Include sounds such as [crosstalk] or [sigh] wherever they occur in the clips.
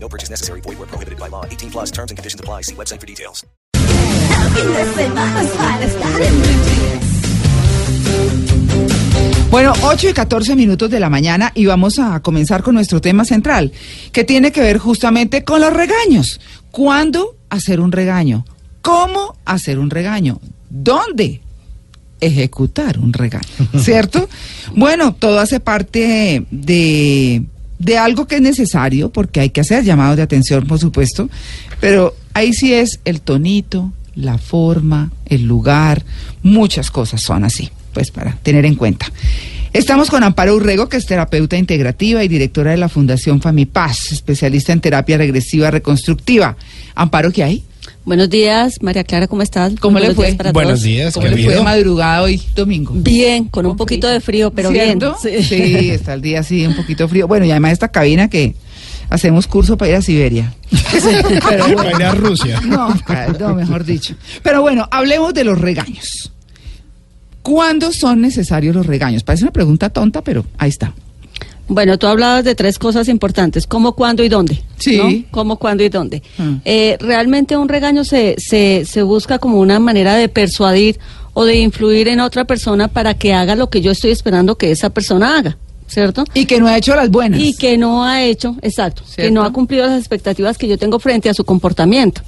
No purchase necessary. Void where prohibited by law. 18 plus terms and conditions apply. See website for details. Bueno, 8 y 14 minutos de la mañana y vamos a comenzar con nuestro tema central, que tiene que ver justamente con los regaños. ¿Cuándo hacer un regaño? ¿Cómo hacer un regaño? ¿Dónde ejecutar un regaño? [laughs] ¿Cierto? Bueno, todo hace parte de, de algo que es necesario, porque hay que hacer llamados de atención, por supuesto, pero ahí sí es el tonito, la forma, el lugar, muchas cosas son así pues para tener en cuenta. Estamos con Amparo Urrego, que es terapeuta integrativa y directora de la Fundación Famipaz, especialista en terapia regresiva reconstructiva. Amparo, ¿qué hay? Buenos días, María Clara, ¿cómo estás? ¿Cómo Buenos le fue? días para Buenos todos. días, ¿Cómo ¿qué le fue de madrugada hoy, domingo? Bien, con un poquito de frío, pero bien. Sí. está el día así, un poquito frío. Bueno, y además esta cabina que hacemos curso para ir a Siberia. [laughs] Pero bueno. Para ir a Rusia. [laughs] No, no, mejor dicho. Pero bueno, hablemos de los regaños. ¿Cuándo son necesarios los regaños? Parece una pregunta tonta, pero ahí está. Bueno, tú hablabas de tres cosas importantes, cómo, cuándo y dónde. Sí. ¿no? Cómo, cuándo y dónde. Mm. Eh, realmente un regaño se, se, se busca como una manera de persuadir o de influir en otra persona para que haga lo que yo estoy esperando que esa persona haga, ¿cierto? Y que no ha hecho las buenas. Y que no ha hecho, exacto, que no ha cumplido las expectativas que yo tengo frente a su comportamiento.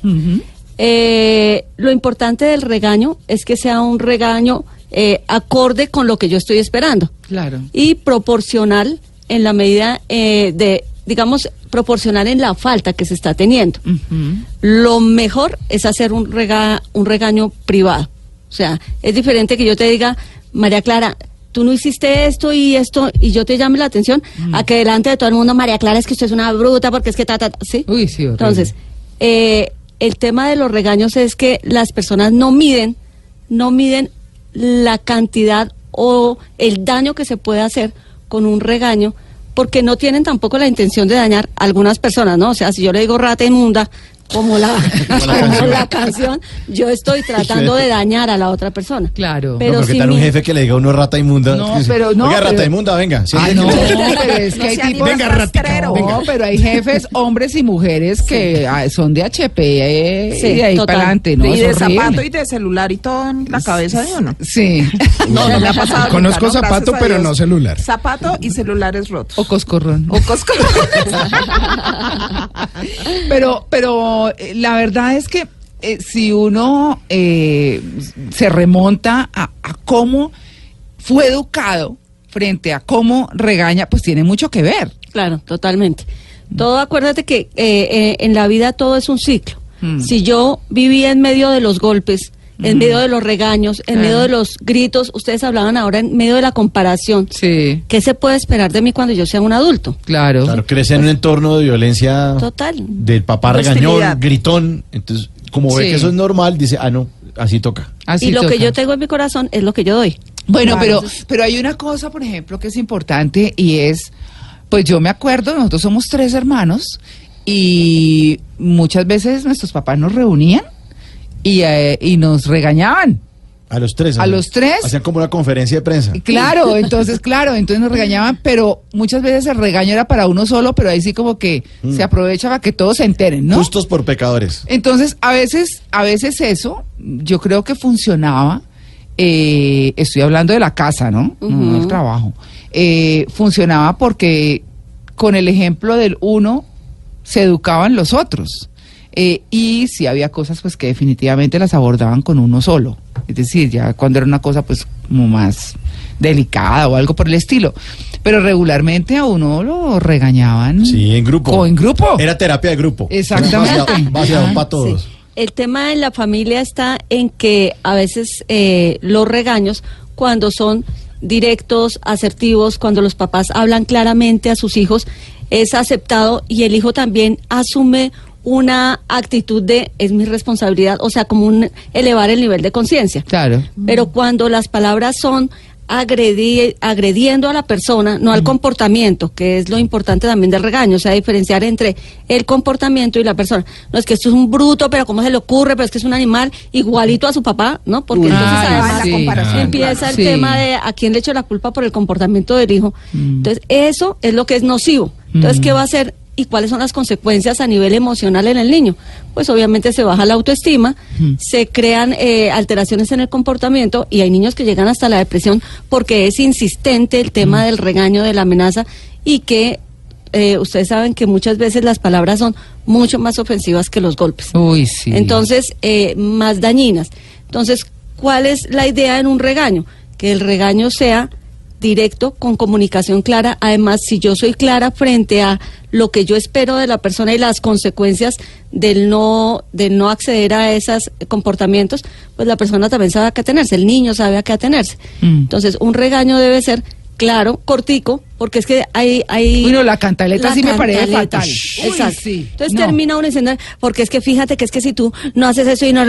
Eh, lo importante del regaño es que sea un regaño eh, acorde con lo que yo estoy esperando Claro. y proporcional en la medida eh, de, digamos, proporcional en la falta que se está teniendo. Lo mejor es hacer un, rega, un regaño privado. O sea, es diferente que yo te diga, María Clara, tú no hiciste esto y esto, y yo te llame la atención, Mm. a que delante de todo el mundo, María Clara, es que usted es una bruta, porque es que ta, ta, ta", ¿sí? Uy, sí, horrible. Entonces, eh, el tema de los regaños es que las personas no miden, no miden la cantidad o el daño que se puede hacer con un regaño, porque no tienen tampoco la intención de dañar a algunas personas, ¿no? O sea, si yo le digo rata inmunda, como la, como la canción, yo estoy tratando de dañar a la otra persona. Claro. Pero no, pero ¿qué si tal un mi- jefe que le diga a uno rata inmunda? No, pero no, Oiga, pero- rata inmunda, venga. Ah, siéntese". no, pero [laughs] es que hay No tipos... Venga, ratica, rastrero. venga. No, pero hay jefes, hombres y mujeres que ah, son de HP eh, Sí, y de ahí total. para adelante, ¿no? y Es de horrible. zapato y de celular y todo en la cabeza de uno. Sí. No, no me ha pasado. [laughs] Conozco ¿no? Zapato, pero no celular. Zapato y celulares rotos. O coscorrón. O cosco. [laughs] Pero, pero eh, la verdad es que eh, si uno eh, se remonta a, a cómo fue educado frente a cómo regaña, pues tiene mucho que ver. Claro, totalmente. Todo, acuérdate que eh, eh, en la vida todo es un ciclo. Mm. Si yo vivía en medio de los golpes, en medio de los regaños, en medio de los gritos, ustedes hablaban ahora en medio de la comparación. Sí, ¿Qué se puede esperar de mí cuando yo sea un adulto? claro. Claro, crece en un entorno de violencia Total. del papá regañón, gritón. Entonces, como ve Sí. que eso es normal, dice, ah, no, así toca. Así y lo toca. que yo tengo en mi corazón es lo que yo doy. Bueno, Claro. pero, pero hay una cosa, por ejemplo, que es importante y es, pues yo me acuerdo, nosotros somos tres hermanos y muchas veces nuestros papás nos reunían y, eh, y nos regañaban. A los tres. ¿A los tres? Hacían como una conferencia de prensa. Claro, entonces, claro, entonces nos regañaban, pero muchas veces el regaño era para uno solo, pero ahí sí como que se aprovecha para que todos se enteren, ¿no? Justos por pecadores. Entonces, a veces, a veces eso, yo creo que funcionaba. eh, estoy hablando de la casa, ¿no? No del trabajo. Eh, funcionaba porque con el ejemplo del uno se educaban los otros. Eh, y si había cosas pues que definitivamente las abordaban con uno solo. Es decir, ya cuando era una cosa pues como más delicada o algo por el estilo. Pero regularmente a uno lo regañaban. Sí, en grupo. O en grupo. Era terapia de grupo. Exactamente. Vaciado, para todos. Sí. El tema en la familia está en que a veces eh, los regaños, cuando son directos, asertivos, cuando los papás hablan claramente a sus hijos, es aceptado y el hijo también asume una actitud de es mi responsabilidad, o sea, como un elevar el nivel de conciencia. Claro. Pero cuando las palabras son agredi- agrediendo a la persona, no al comportamiento, que es lo importante también del regaño, o sea, diferenciar entre el comportamiento y la persona. No es que esto es un bruto, pero ¿cómo se le ocurre? Pero es que es un animal igualito a su papá, ¿no? Porque Uy, entonces ay, además sí. comparación, empieza el Sí. tema de a quién le echo la culpa por el comportamiento del hijo. Entonces, eso es lo que es nocivo. Entonces, ¿qué va a hacer? ¿Y cuáles son las consecuencias a nivel emocional en el niño? Pues obviamente se baja la autoestima, se crean eh, alteraciones en el comportamiento y hay niños que llegan hasta la depresión porque es insistente el tema del regaño, de la amenaza y que eh, ustedes saben que muchas veces las palabras son mucho más ofensivas que los golpes. Uy, sí. Entonces, eh, más dañinas. Entonces, ¿cuál es la idea en un regaño? Que el regaño sea directo, con comunicación clara. Además, si yo soy clara frente a lo que yo espero de la persona y las consecuencias del no, del no acceder a esos comportamientos, pues la persona también sabe a qué atenerse, el niño sabe a qué atenerse. Mm. Entonces, un regaño debe ser claro, cortico, porque es que hay... hay Uy, no, la cantaleta la sí me parece fatal. Uy, Exacto. sí. Entonces No. termina uno diciendo, porque es que fíjate que es que si tú no haces eso y no...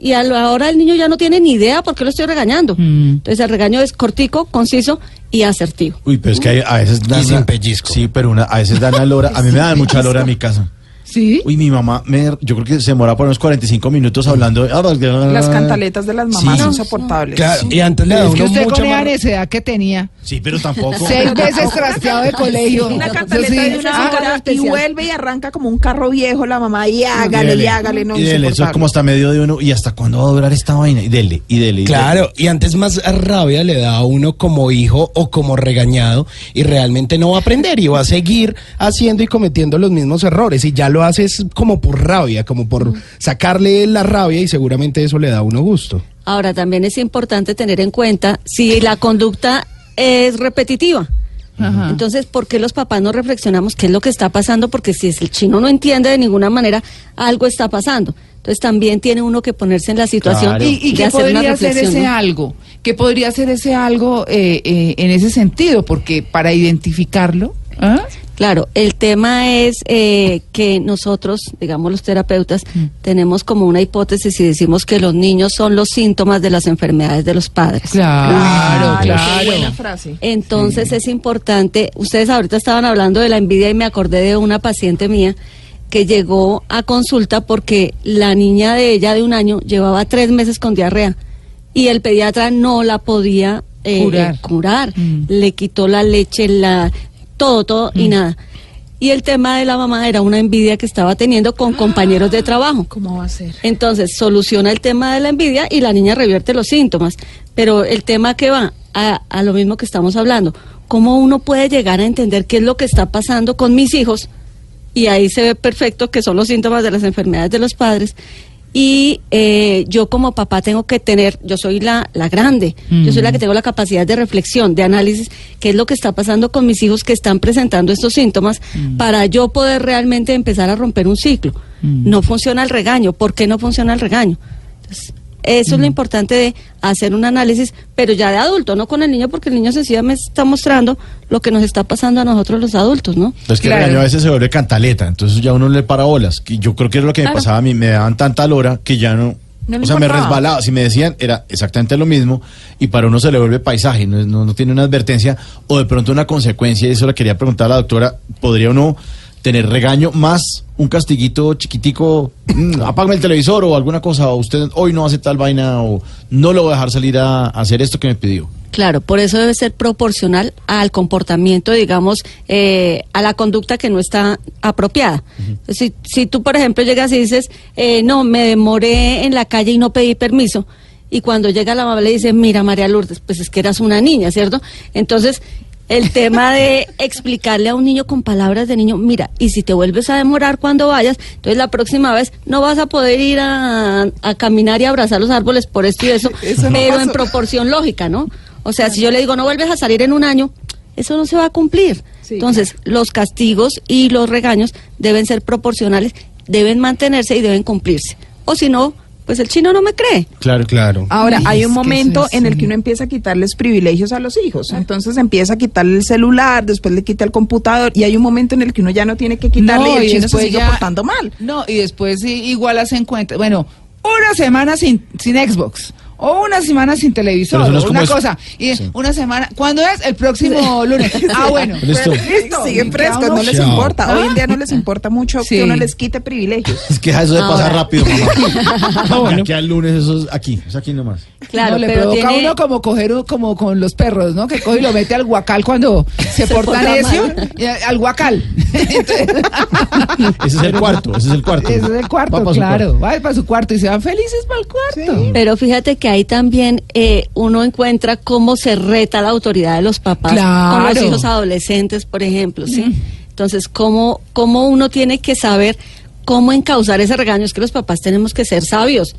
Y a la hora el niño ya no tiene ni idea por qué lo estoy regañando. Mm. Entonces el regaño es cortico, conciso y asertivo. Uy, pero es que hay- a veces dan. sin pellizco. Sí, pero una, a veces dan a lora. A mí me dan mucha lora en mi casa. ¿Sí? Uy, mi mamá, me, yo creo que se demora por unos 45 minutos hablando. de- Las cantaletas de las mamás Sí. son soportables. Claro, y antes le da Es que uno usted mucha con más- necesidad que tenía, Sí, pero tampoco. seis veces trasteado de colegio. Una cantaleta sí. de una Ah, hora y vuelve y arranca como un carro viejo la mamá y hágale, y hágale, no y dele, eso es como hasta medio de uno. ¿Y hasta cuándo va a durar esta vaina? Y dele, y dele. y Claro, dele. y antes más rabia le da a uno como hijo o como regañado y realmente no va a aprender y va a seguir haciendo y cometiendo los mismos errores y ya lo haces como por rabia, como por sacarle la rabia y seguramente eso le da a uno gusto. Ahora también es importante tener en cuenta si la conducta es repetitiva. Ajá. Entonces, ¿por qué los papás no reflexionamos qué es lo que está pasando? Porque si el chino no entiende de ninguna manera, algo está pasando. Entonces también tiene uno que ponerse en la situación Claro. ¿Y, y de qué hacer una podría ser ese ¿no? algo? ¿Qué podría ser ese algo eh, eh, en ese sentido? Porque para identificarlo... ¿ah? Claro, el tema es eh, que nosotros, digamos los terapeutas, Mm. tenemos como una hipótesis y decimos que los niños son los síntomas de las enfermedades de los padres. Claro, Ah, qué claro. buena frase. Entonces es importante, ustedes ahorita estaban hablando de la envidia y me acordé de una paciente mía que llegó a consulta porque la niña de ella de un año llevaba tres meses con diarrea y el pediatra no la podía eh, Curar. curar. Mm. Le quitó la leche, la todo, todo y nada. Y el tema de la mamá era una envidia que estaba teniendo con compañeros de trabajo. ¿Cómo va a ser? Entonces soluciona el tema de la envidia y la niña revierte los síntomas. Pero el tema que va a, a lo mismo que estamos hablando, cómo uno puede llegar a entender qué es lo que está pasando con mis hijos, y ahí se ve perfecto que son los síntomas de las enfermedades de los padres. Y eh, yo como papá tengo que tener, yo soy la, la grande, yo soy la que tengo la capacidad de reflexión, de análisis, qué es lo que está pasando con mis hijos que están presentando estos síntomas para yo poder realmente empezar a romper un ciclo. No funciona el regaño, ¿por qué no funciona el regaño? Entonces, eso es lo importante de hacer un análisis, pero ya de adulto, no con el niño, porque el niño sencillamente está mostrando lo que nos está pasando a nosotros los adultos, ¿no? Es que Claro. el regaño a veces se vuelve cantaleta, entonces ya uno le para bolas. Que yo creo que era lo que me pasaba a mí, me daban tanta lora que ya no. No o sea, me resbalaba. Si me decían, era exactamente lo mismo, y para uno se le vuelve paisaje, no, es- no, no tiene una advertencia o de pronto una consecuencia. Y eso le quería preguntar a la doctora: ¿podría uno tener regaño más un castiguito chiquitico? mm, [coughs] apágame el televisor o alguna cosa, o usted hoy no hace tal vaina, o no lo voy a dejar salir a, a hacer esto que me pidió. Claro, por eso debe ser proporcional al comportamiento, digamos, eh, a la conducta que no está apropiada. si, si tú, por ejemplo, llegas y dices, eh, no, me demoré en la calle y no pedí permiso, y cuando llega la mamá le dice, mira, María Lourdes, pues es que eras una niña, ¿cierto? Entonces, el tema de explicarle a un niño con palabras de niño, mira, y si te vuelves a demorar cuando vayas, entonces la próxima vez no vas a poder ir a, a caminar y abrazar los árboles por esto y eso, Eso no pero en proporción lógica, ¿no? O sea, si yo le digo no vuelves a salir en un año, eso no se va a cumplir. Sí, Entonces, los castigos y los regaños deben ser proporcionales, deben mantenerse y deben cumplirse. O si no, pues el chino no me cree. Claro, Claro. Ahora, Ay, hay un momento es en el que un- uno empieza a quitarles privilegios a los hijos. Entonces empieza a quitarle el celular, después le quita el computador y hay un momento en el que uno ya no tiene que quitarle y el chino se sigue ya- portando mal. No, y después sí, igual hacen cuenta. Bueno, una semana sin, sin Xbox. O una semana sin televisor, no una es- cosa. Y Sí. una semana. ¿Cuándo es? El próximo lunes. Ah, bueno. Listo. Listo. Siguen frescos, no les Chao. importa. Hoy en ¿Ah? día no les importa mucho Sí. que uno les quite privilegios. Es que eso de pasar Ahora- rápido, mamá. [laughs] Ah, bueno. Aquí al lunes eso es aquí, es aquí nomás. Claro, No, le pero provoca a tiene... uno como coger como con los perros, ¿no? Que coge y lo mete al guacal cuando [laughs] se, porta porta necio. al guacal. [laughs] Entonces, Ese es el cuarto, ese es el cuarto. ese es el Va cuarto, claro. Va para su cuarto y se van felices para el cuarto. Pero fíjate que ahí también eh, uno encuentra cómo se reta la autoridad de los papás con los hijos adolescentes, por ejemplo, ¿sí? Entonces, cómo, cómo uno tiene que saber cómo encauzar ese regaño. Es que los papás tenemos que ser sabios.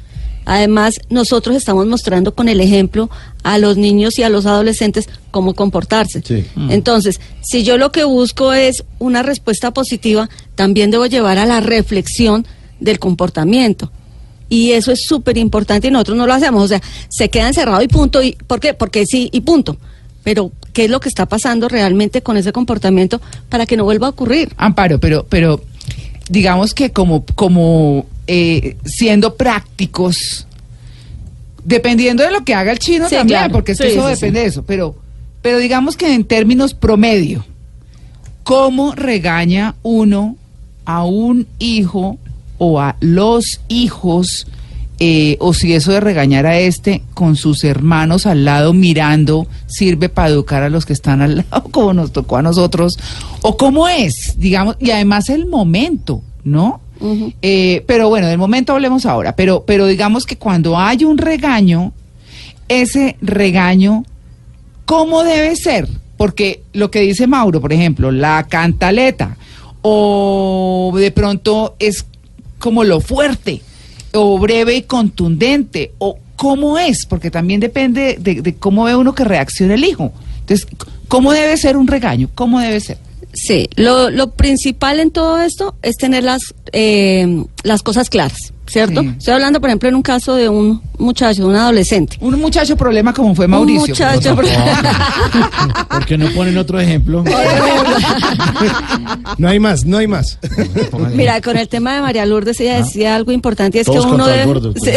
Además, nosotros estamos mostrando con el ejemplo a los niños y a los adolescentes cómo comportarse. Sí. Entonces, si yo lo que busco es una respuesta positiva, también debo llevar a la reflexión del comportamiento. Y eso es súper importante y nosotros no lo hacemos. O sea, se queda encerrado y punto. Y, ¿Por qué? Porque sí y punto. Pero, ¿qué es lo que está pasando realmente con ese comportamiento para que no vuelva a ocurrir? Amparo, pero, pero digamos que como, como eh, siendo prácticos, dependiendo de lo que haga el chino Sí, también, claro. porque Sí, eso sí, depende de eso, pero, pero digamos que en términos promedio, ¿cómo regaña uno a un hijo o a los hijos? eh, o si eso de regañar a este con sus hermanos al lado mirando sirve para educar a los que están al lado [laughs] como nos tocó a nosotros o cómo es digamos y además el momento no. Eh, pero bueno del momento hablemos ahora pero pero digamos que cuando hay un regaño ese regaño cómo debe ser porque lo que dice Mauro por ejemplo la cantaleta o de pronto es como lo fuerte o breve y contundente o cómo es porque también depende de, de cómo ve uno que reacciona el hijo. Entonces cómo debe ser un regaño cómo debe ser Sí, lo, lo principal en todo esto es tener las, eh, las cosas claras, ¿cierto? Sí. Estoy hablando, por ejemplo, en un caso de un muchacho, de un adolescente. un muchacho problema como fue Mauricio Un muchacho, [laughs] ¿Por qué no ponen otro ejemplo? No hay más, no hay más. Mira, con el tema de María Lourdes, ella decía algo importante, y es que uno debe, gordo, [laughs] sí,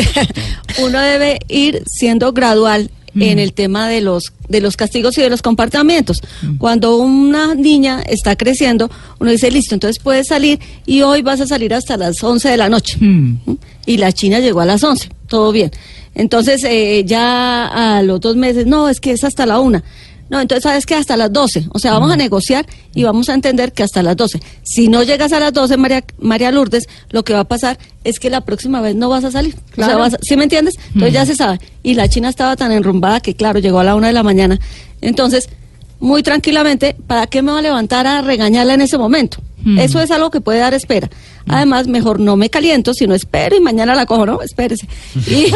uno debe ir siendo gradual en el tema de los de los castigos y de los comportamientos. Cuando una niña está creciendo, uno dice, listo, entonces puedes salir y hoy vas a salir hasta las 11 de la noche. Hmm. Y la China llegó a las 11, todo bien. Entonces, eh, ya a los dos meses, no, es que es hasta la una. No, entonces sabes que hasta las 12. O sea, vamos a negociar y vamos a entender que hasta las 12. Si no llegas a las 12, María, María Lourdes, lo que va a pasar es que la próxima vez no vas a salir. O sea, Claro. vas a- ¿sí me entiendes? Entonces ya se sabe. Y la China estaba tan enrumbada que, claro, llegó a la una de la mañana. Entonces, muy tranquilamente, ¿para qué me va a levantar a regañarla en ese momento? Eso es algo que puede dar espera. Además, mejor no me caliento, sino espero y mañana la cojo, ¿no? Espérese. Y,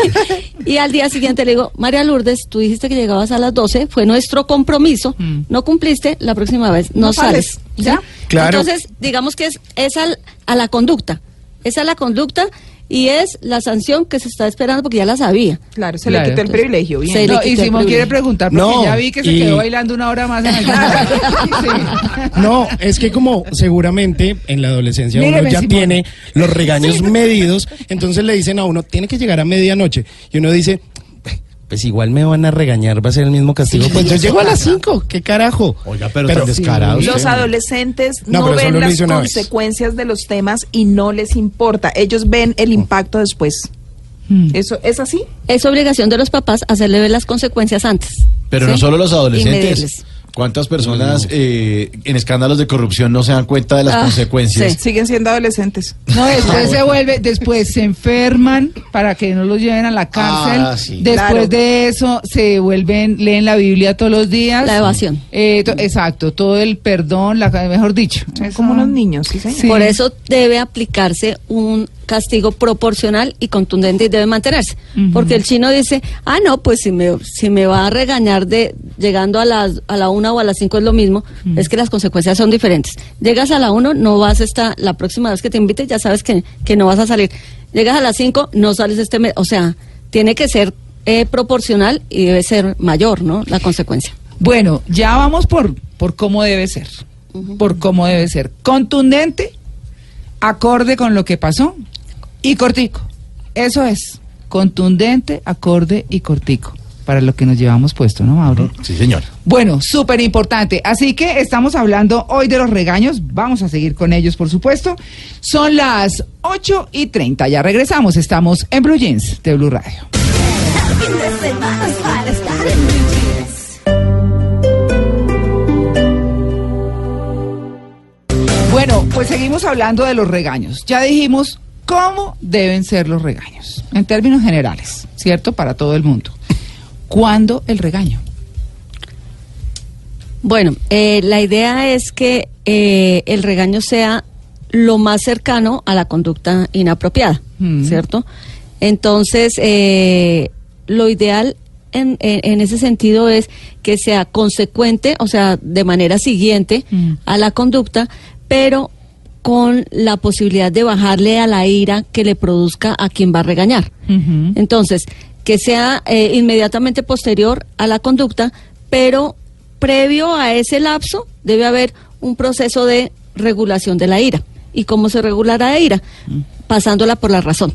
[laughs] y al día siguiente le digo, María Lourdes, tú dijiste que llegabas a las 12, fue nuestro compromiso, no cumpliste, la próxima vez no, No sales. sales, ¿sí? ¿ya? Claro. Entonces, digamos que es, es al- a la conducta. Es a la conducta y es la sanción que se está esperando porque ya la sabía. Claro, se Claro. le quitó el privilegio. Bien. Se le No, quitó y el Simón privilegio. quiere preguntar porque No, ya vi que se y- quedó bailando una hora más en el [laughs] Sí. No, es que como seguramente en la adolescencia uno ya Simón. tiene los regaños medidos, entonces le dicen a uno, tiene que llegar a medianoche. Y uno dice, pues igual me van a regañar, va a ser el mismo castigo. Pues yo llego a las 5, ¿qué carajo? Oiga, pero, tan descarado. Los adolescentes No, no, pero ven las consecuencias de los temas y no les importa. Ellos ven el impacto después. Hmm. ¿Eso es así? Es obligación de los papás hacerle ver las consecuencias antes. Pero ¿sí? no solo los adolescentes. ¿Cuántas personas eh, en escándalos de corrupción no se dan cuenta de las Ah, consecuencias? sí. Siguen siendo adolescentes. No, después se [laughs] vuelve, después se enferman para que no los lleven a la cárcel. Ah, sí. Después Claro. de eso se vuelven, leen la Biblia todos los días. La evasión. Eh, to- exacto, todo el perdón, la, mejor dicho. Son Eso- como unos niños, ¿sí, señor? Sí. Por eso debe aplicarse un castigo proporcional y contundente y debe mantenerse. Porque el chino dice, ah, no, pues si me, si me va a regañar de llegando a las a la una o a las cinco es lo mismo, es que las consecuencias son diferentes. Llegas a la uno, no vas a estar, la próxima vez que te invite ya sabes que, que no vas a salir. llegas a las 5, no sales este mes. O sea, tiene que ser eh, proporcional y debe ser mayor, ¿no? La consecuencia. Bueno, ya vamos por, por cómo debe ser. Por cómo debe ser. Contundente, acorde con lo que pasó y cortico. Eso es. Contundente, acorde y cortico. Para lo que nos llevamos puesto, ¿no, Mauro? Sí, señor. Bueno, súper importante. Así que estamos hablando hoy de los regaños. Vamos a seguir con ellos, por supuesto. Son las 8 y 30. Ya regresamos. Estamos en Blue Jeans de Blue Radio. Bueno, pues seguimos hablando de los regaños. Ya dijimos cómo deben ser los regaños, en términos generales, ¿cierto? Para todo el mundo. ¿Cuándo el regaño? Bueno, eh, la idea es que eh, el regaño sea lo más cercano a la conducta inapropiada, Mm. ¿cierto? Entonces, eh, lo ideal en, en- ese sentido es que sea consecuente, o sea, de manera siguiente Mm. a la conducta, pero con la posibilidad de bajarle a la ira que le produzca a quien va a regañar. Entonces, que sea eh, inmediatamente posterior a la conducta, pero previo a ese lapso debe haber un proceso de regulación de la ira. ¿Y cómo se regulará la ira? Pasándola por la razón.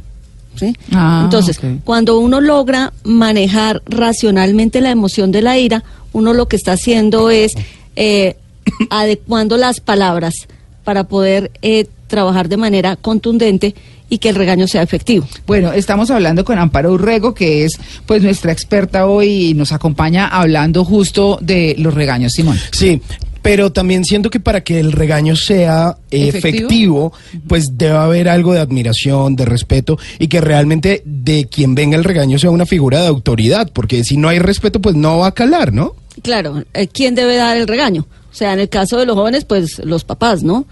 ¿sí? Ah, Entonces, cuando uno logra manejar racionalmente la emoción de la ira, uno lo que está haciendo es eh, [coughs] adecuando las palabras para poder eh, trabajar de manera contundente y que el regaño sea efectivo. Bueno, estamos hablando con Amparo Urrego, que es pues nuestra experta hoy y nos acompaña hablando justo de los regaños, Simón. Sí, pero también siento que para que el regaño sea ¿Efectivo? efectivo, pues debe haber algo de admiración, de respeto y que realmente de quien venga el regaño sea una figura de autoridad, porque si no hay respeto, pues no va a calar, ¿no? Claro, eh, ¿quién debe dar el regaño? O sea, en el caso de los jóvenes, pues los papás, ¿no?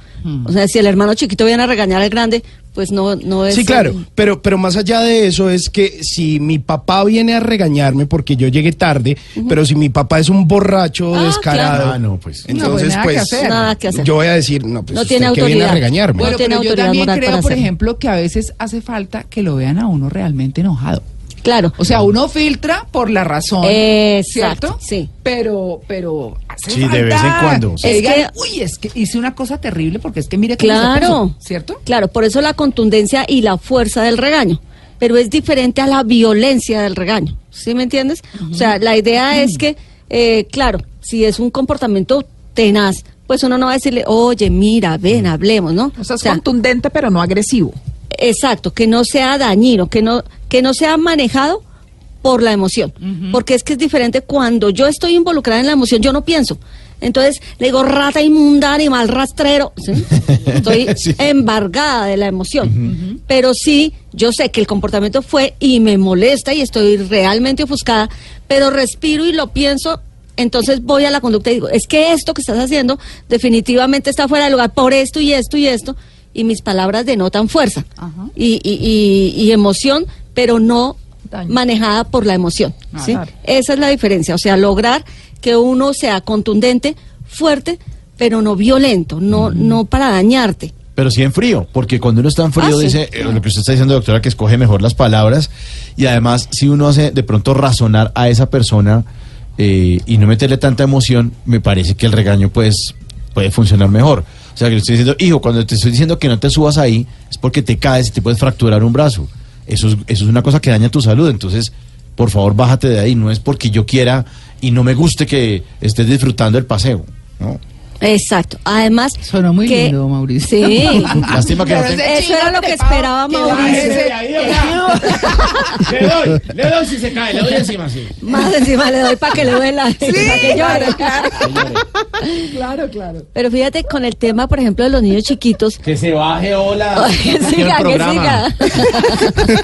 O sea, si el hermano chiquito viene a regañar al grande, pues no, no es... Sí, claro, pero, pero más allá de eso es que si mi papá viene a regañarme porque yo llegué tarde, pero si mi papá es un borracho Ah, descarado, claro. Ah, no, pues. No, pues entonces nada pues, hacer. Nada que hacer. yo voy a decir, no, pues No usted tiene que viene a autoridad. regañarme. Bueno, tiene pero yo autoridad también creo, por hacerlo. ejemplo, que a veces hace falta que lo vean a uno realmente enojado. Claro. O sea, uno filtra por la razón. Exacto, ¿Cierto? sí. Pero, pero. hace Sí, de vez en cuando, que sí. Es digan, que- uy, es que hice una cosa terrible porque es que mire se Claro. puso", ¿Cierto? Claro, por eso la contundencia y la fuerza del regaño. Pero es diferente a la violencia del regaño. ¿Sí me entiendes? O sea, la idea es que, eh, claro, si es un comportamiento tenaz, pues uno no va a decirle, oye, mira, ven, hablemos, ¿no? O sea, es contundente, pero no agresivo. Exacto, que no sea dañino, que no, que no sea manejado por la emoción. Porque es que es diferente cuando yo estoy involucrada en la emoción, yo no pienso. Entonces le digo rata inmunda, animal rastrero. ¿sí? [laughs] Estoy Sí. embargada de la emoción. Pero sí, yo sé que el comportamiento fue y me molesta y estoy realmente ofuscada, pero respiro y lo pienso. Entonces voy a la conducta y digo, es que esto que estás haciendo definitivamente está fuera de lugar por esto y esto y esto. Y mis palabras denotan fuerza Ajá. y, y- y- y emoción, pero no Daño. manejada por la emoción. Ah, ¿sí? claro. Esa es la diferencia, o sea, lograr que uno sea contundente, fuerte, pero no violento, no, no para dañarte. Pero sí en frío, porque cuando uno está en frío Ah, sí. dice eh, lo que usted está diciendo, doctora, que escoge mejor las palabras y además si uno hace de pronto razonar a esa persona eh, y no meterle tanta emoción, me parece que el regaño pues puede funcionar mejor. O sea, que le estoy diciendo, hijo, cuando te estoy diciendo que no te subas ahí es porque te caes y te puedes fracturar un brazo. Eso es, eso es una cosa que daña tu salud, entonces por favor bájate de ahí, no es porque yo quiera y no me guste que estés disfrutando el paseo. ¿no? Exacto. Además, Sonó muy que- lindo, Mauricio. Sí. [laughs] Lástima que no Eso era lo que esperaba que Mauricio. [laughs] Le doy, le doy si se cae, le doy encima, sí. Más encima le doy para que le duela, para que llore. [laughs] Claro, claro. Pero fíjate con el tema, por ejemplo, de los niños chiquitos. Que se baje, hola. que siga, que siga.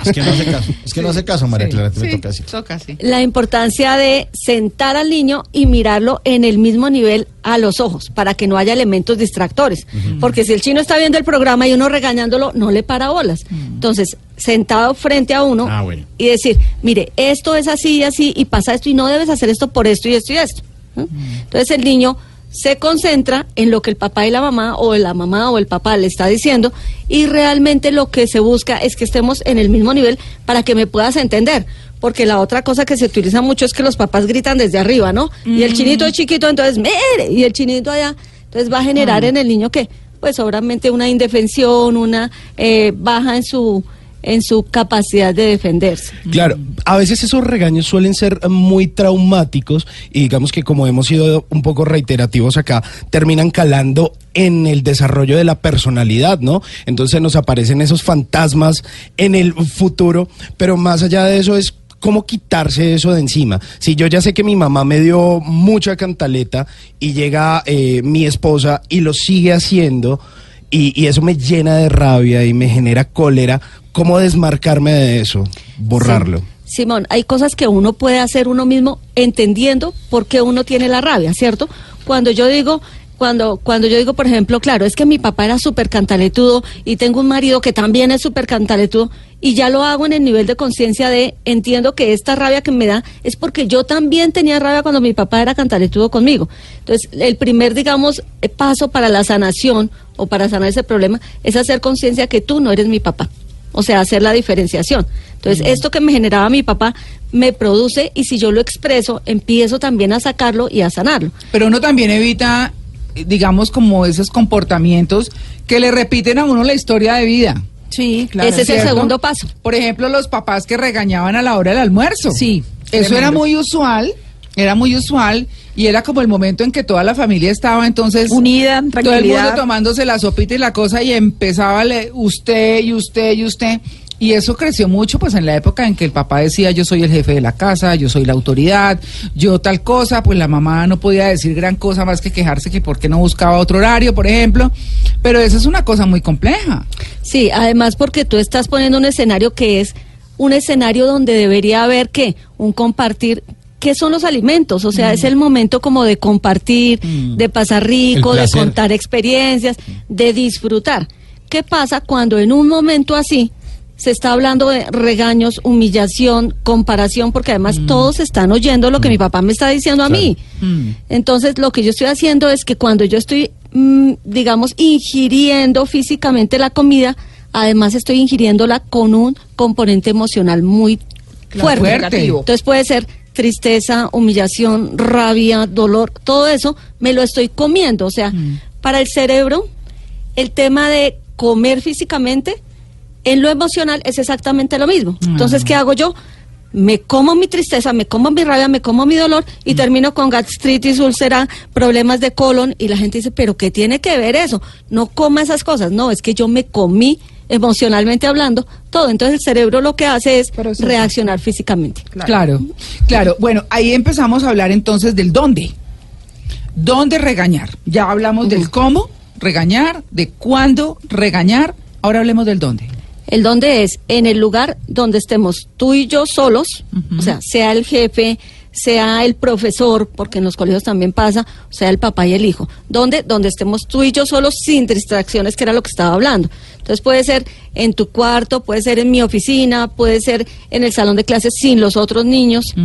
Es que no hace caso. Es que no hace caso, María Clara, te me toca así. Toca, sí. la importancia de sentar al niño y mirarlo en el mismo nivel a los ojos para que no haya elementos distractores. Porque si el chino está viendo el programa y uno regañándolo, no le para bolas. Entonces, sentado frente a uno Ah, bueno. y decir, mire, esto es así y así y pasa esto y no debes hacer esto por esto y esto y esto. Entonces el niño se concentra en lo que el papá y la mamá o la mamá o el papá le está diciendo y realmente lo que se busca es que estemos en el mismo nivel para que me puedas entender. Porque la otra cosa que se utiliza mucho es que los papás gritan desde arriba, ¿no? Y el chinito es chiquito, entonces, mire, y el chinito allá, entonces va a generar en el niño que, pues obviamente una indefensión, una eh, baja en su en su capacidad de defenderse. Claro, a veces esos regaños suelen ser muy traumáticos y digamos que como hemos sido un poco reiterativos acá, terminan calando en el desarrollo de la personalidad, ¿no? Entonces nos aparecen esos fantasmas en el futuro, pero más allá de eso es cómo quitarse eso de encima. Si yo ya sé que mi mamá me dio mucha cantaleta y llega eh, mi esposa y lo sigue haciendo y, eso me llena de rabia y me genera cólera, ¿cómo desmarcarme de eso? Borrarlo. Simón, hay cosas que uno puede hacer uno mismo entendiendo por qué uno tiene la rabia, ¿cierto? Cuando yo digo, cuando, cuando yo digo, por ejemplo, claro, es que mi papá era súper cantaletudo y tengo un marido que también es súper cantaletudo y ya lo hago en el nivel de conciencia de entiendo que esta rabia que me da es porque yo también tenía rabia cuando mi papá era cantaletudo conmigo. Entonces, el primer, digamos, eh, paso para la sanación o para sanar ese problema es hacer conciencia que tú no eres mi papá. O sea, hacer la diferenciación. Entonces, esto que me generaba mi papá me produce y si yo lo expreso, empiezo también a sacarlo y a sanarlo. Pero uno también evita, digamos, como esos comportamientos que le repiten a uno la historia de vida. Sí, claro. Ese es el segundo paso. Por ejemplo, los papás que regañaban a la hora del almuerzo. Sí, Eso era muy usual, era muy usual y era como el momento en que toda la familia estaba entonces Unida, en todo el mundo tomándose la sopita y la cosa y empezaba le- usted y usted y usted y eso creció mucho pues en la época en que el papá decía yo soy el jefe de la casa, yo soy la autoridad, yo tal cosa, pues la mamá no podía decir gran cosa más que quejarse que porque no buscaba otro horario, por ejemplo, pero eso es una cosa muy compleja. Sí, además porque tú estás poniendo un escenario que es un escenario donde debería haber que un compartir. ¿Qué son los alimentos? O sea, es el momento como de compartir, de pasar rico, de contar experiencias, de disfrutar. ¿Qué pasa cuando en un momento así se está hablando de regaños, humillación, comparación? Porque además todos están oyendo lo que mi papá me está diciendo a mí. Mm. Entonces, lo que yo estoy haciendo es que cuando yo estoy, mm, digamos, ingiriendo físicamente la comida, además estoy ingiriéndola con un componente emocional muy fuerte. fuerte. Entonces puede ser tristeza, humillación, rabia, dolor, todo eso me lo estoy comiendo. O sea, para el cerebro, el tema de comer físicamente, en lo emocional es exactamente lo mismo. Entonces, ¿qué hago yo? Me como mi tristeza, me como mi rabia, me como mi dolor y termino con gastritis, úlcera, problemas de colon y la gente dice, pero ¿qué tiene que ver eso? No coma esas cosas. No, es que yo me comí emocionalmente hablando todo. Entonces el cerebro lo que hace es reaccionar físicamente. Claro. claro, Bueno, ahí empezamos a hablar entonces del dónde. ¿Dónde regañar? Ya hablamos del cómo regañar, de cuándo regañar. Ahora hablemos del dónde. El donde es en el lugar donde estemos tú y yo solos, o sea, sea el jefe, sea el profesor, porque en los colegios también pasa, sea el papá y el hijo. Donde, donde estemos tú y yo solos sin distracciones, que era lo que estaba hablando. Entonces puede ser en tu cuarto, puede ser en mi oficina, puede ser en el salón de clases sin los otros niños,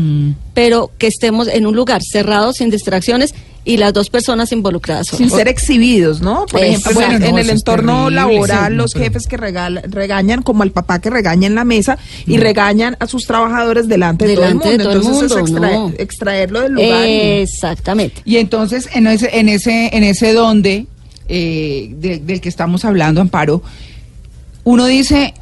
pero que estemos en un lugar cerrado, sin distracciones y las dos personas involucradas. sin ser exhibidos, ¿no? Por ejemplo, Bueno, en no, el es entorno terrible, laboral, sí, los no, jefes que regala- regañan, como el papá que regaña en la mesa y regañan a sus trabajadores delante, Delante de de todo el todo el mundo. Entonces, mundo, extrae- no. extraerlo del lugar. Exactamente. Y entonces en ese, en ese, en ese dónde eh, de- del que estamos hablando, Amparo, uno dice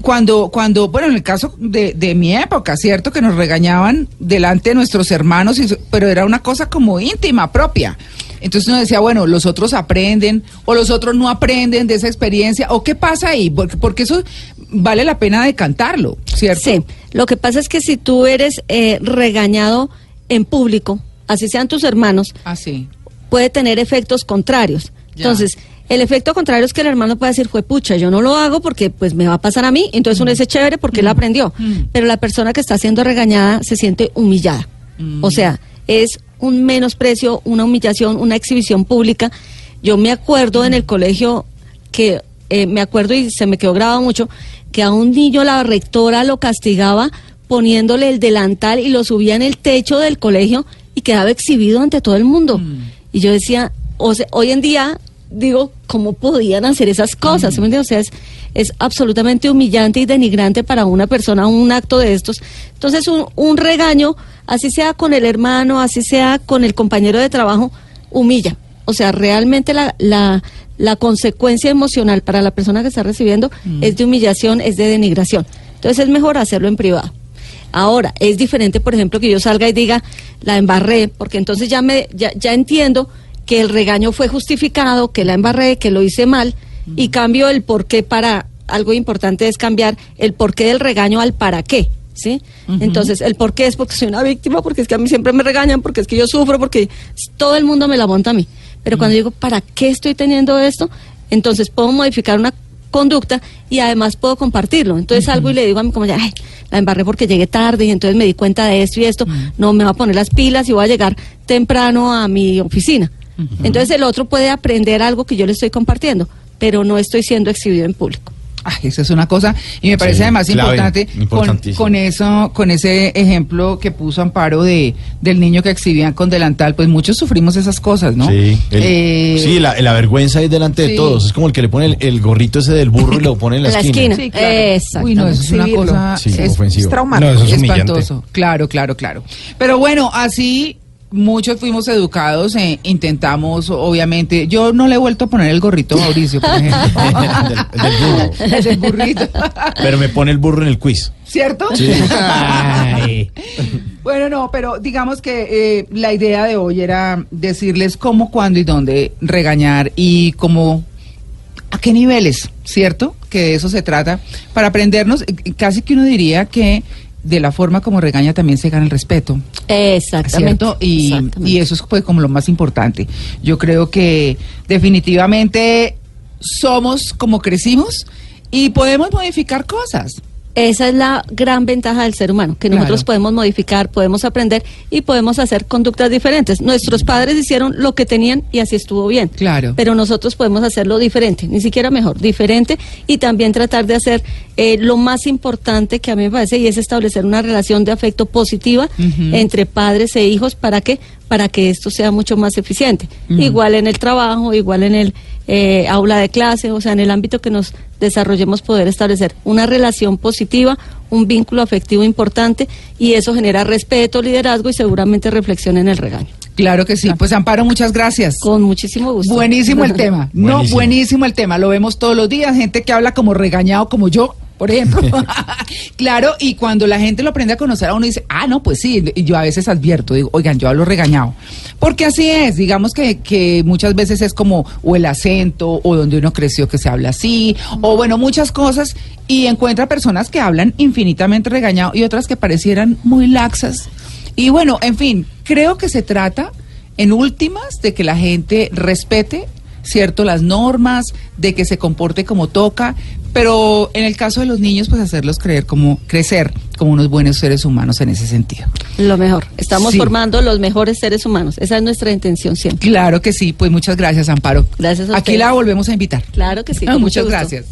cuando, cuando, bueno, en el caso de, de mi época, ¿cierto? Que nos regañaban delante de nuestros hermanos, y, pero era una cosa como íntima, propia. Entonces uno decía, bueno, los otros aprenden o los otros no aprenden de esa experiencia, o qué pasa ahí, porque, porque eso vale la pena decantarlo, ¿cierto? Sí, lo que pasa es que si tú eres eh, regañado en público, así sean tus hermanos, Así. puede tener efectos contrarios. Ya. Entonces, el efecto contrario es que el hermano puede decir, fue pucha, yo no lo hago porque pues me va a pasar a mí, entonces uno dice chévere porque él aprendió, Mm. pero la persona que está siendo regañada se siente humillada. Mm. O sea, es un menosprecio, una humillación, una exhibición pública. Yo me acuerdo en el colegio que, eh, me acuerdo y se me quedó grabado mucho, que a un niño la rectora lo castigaba poniéndole el delantal y lo subía en el techo del colegio y quedaba exhibido ante todo el mundo. Y yo decía, o sea, hoy en día digo, ¿cómo podían hacer esas cosas? ¿Sí me entiendes? O sea, es, es absolutamente humillante y denigrante para una persona un acto de estos. Entonces, un, un regaño, así sea con el hermano, así sea con el compañero de trabajo, humilla. O sea, realmente la, la, la consecuencia emocional para la persona que está recibiendo es de humillación, es de denigración. Entonces, es mejor hacerlo en privado. Ahora, es diferente, por ejemplo, que yo salga y diga, la embarré, porque entonces ya, me, ya, ya entiendo que el regaño fue justificado, que la embarré, que lo hice mal, y cambio el por qué para, algo importante es cambiar el porqué del regaño al para qué. ¿Sí? Entonces, el por qué es porque soy una víctima, porque es que a mí siempre me regañan, porque es que yo sufro, porque todo el mundo me la monta a mí. Pero cuando digo, ¿para qué estoy teniendo esto? Entonces puedo modificar una conducta y además puedo compartirlo. Entonces salgo y le digo a como ya, "Ay, la embarré porque llegué tarde y entonces me di cuenta de esto y esto, no me voy a poner las pilas y voy a llegar temprano a mi oficina. Entonces el otro puede aprender algo que yo le estoy compartiendo, pero no estoy siendo exhibido en público. Ay, eso es una cosa y me parece Sí, además clave, importante con, eso, con ese ejemplo que puso Amparo de del niño que exhibían con delantal, pues muchos sufrimos esas cosas, ¿no? Sí, el- Eh, sí la, la vergüenza es delante sí. de todos. Es como el que le pone el, el gorrito ese del burro y lo pone en la, [laughs] En la esquina. esquina. Sí, claro. Uy, no, eso es una cosa Sí, es. Es traumático. No, eso es espantoso. Claro, claro, claro. Pero bueno, así muchos fuimos educados, eh, intentamos, obviamente. Yo no le he vuelto a poner el gorrito a Mauricio, por ejemplo. [laughs] del, del [laughs] burro. El del burrito. Pero me pone el burro en el quiz. ¿Cierto? [laughs] Ay. Bueno, no, pero digamos que eh, la idea de hoy era decirles cómo, cuándo y dónde regañar y cómo, a qué niveles, ¿cierto? Que de eso se trata. Para aprendernos, eh, casi que uno diría que de la forma como regaña también se gana el respeto. Exactamente. ¿cierto? Y, Exactamente. y eso es pues como lo más importante. Yo creo que definitivamente somos como crecimos y podemos modificar cosas. Esa es la gran ventaja del ser humano, que Claro. nosotros podemos modificar, podemos aprender y podemos hacer conductas diferentes. Nuestros padres hicieron lo que tenían y así estuvo bien. Claro. Pero nosotros podemos hacerlo diferente, ni siquiera mejor, diferente y también tratar de hacer eh, lo más importante que a mí me parece y es establecer una relación de afecto positiva entre padres e hijos para que para que esto sea mucho más eficiente. Igual en el trabajo, igual en el eh, aula de clase, o sea, en el ámbito que nos desarrollemos poder establecer una relación positiva, un vínculo afectivo importante y eso genera respeto, liderazgo y seguramente reflexión en el regaño. Claro que sí. Pues Amparo, muchas gracias. Con muchísimo gusto. Buenísimo el [laughs] tema. No, Buenísimo. buenísimo el tema. Lo vemos todos los días. Gente que habla como regañado, como yo, por ejemplo. [laughs] [laughs] claro, y cuando la gente lo aprende a conocer a uno dice, ah, no, pues sí. Y yo a veces advierto, digo, oigan, yo hablo regañado. Porque así es. Digamos que, que muchas veces es como o el acento o donde uno creció que se habla así. O bueno, muchas cosas. Y encuentra personas que hablan infinitamente regañado y otras que parecieran muy laxas. Y bueno, en fin, creo que se trata, en últimas, de que la gente respete, ¿cierto?, las normas, de que se comporte como toca, pero en el caso de los niños, pues hacerlos creer como, crecer como unos buenos seres humanos en ese sentido. Lo mejor. Estamos Sí. formando los mejores seres humanos. Esa es nuestra intención siempre. Claro que sí, pues muchas gracias, Amparo. Gracias a Aquí ustedes. la volvemos a invitar. Claro que sí. [laughs] Ah, muchas gusto. gracias.